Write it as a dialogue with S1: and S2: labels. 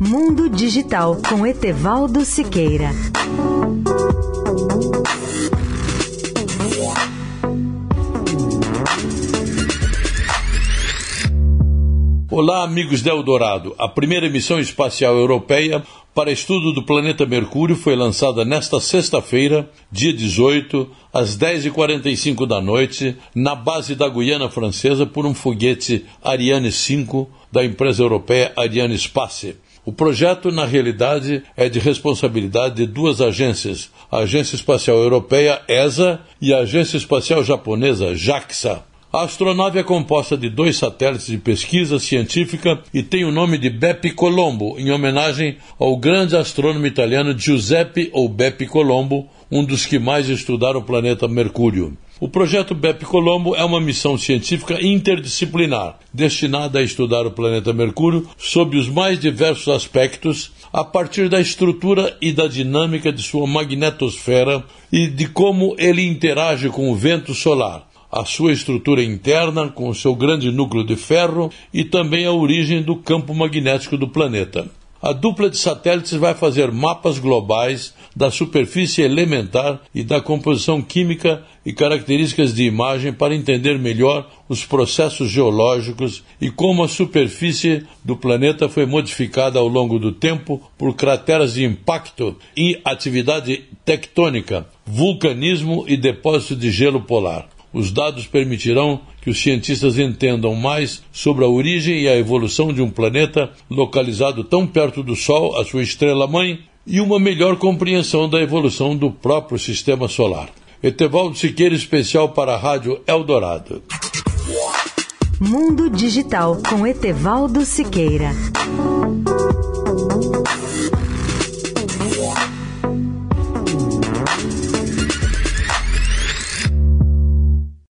S1: Mundo Digital com Etevaldo Siqueira.
S2: Olá, amigos de Eldorado. A primeira missão espacial europeia para estudo do planeta Mercúrio foi lançada nesta sexta-feira, dia 18, às 10h45 da noite, na base da Guiana Francesa, por um foguete Ariane 5 da empresa europeia Ariane Space. O projeto, na realidade, é de responsabilidade de duas agências, a Agência Espacial Europeia, ESA, e a Agência Espacial Japonesa, JAXA. A astronave é composta de dois satélites de pesquisa científica e tem o nome de Bepi Colombo, em homenagem ao grande astrônomo italiano Giuseppe ou Bepi Colombo, um dos que mais estudaram o planeta Mercúrio. O projeto BEP Colombo é uma missão científica interdisciplinar, destinada a estudar o planeta Mercúrio sob os mais diversos aspectos, a partir da estrutura e da dinâmica de sua magnetosfera e de como ele interage com o vento solar, a sua estrutura interna, com seu grande núcleo de ferro e também a origem do campo magnético do planeta. A dupla de satélites vai fazer mapas globais da superfície elementar e da composição química e características de imagem para entender melhor os processos geológicos e como a superfície do planeta foi modificada ao longo do tempo por crateras de impacto e atividade tectônica, vulcanismo e depósito de gelo polar. Os dados permitirão que os cientistas entendam mais sobre a origem e a evolução de um planeta localizado tão perto do Sol, a sua estrela-mãe, e uma melhor compreensão da evolução do próprio sistema solar. Etevaldo Siqueira, especial para a Rádio Eldorado.
S1: Mundo Digital com Etevaldo Siqueira.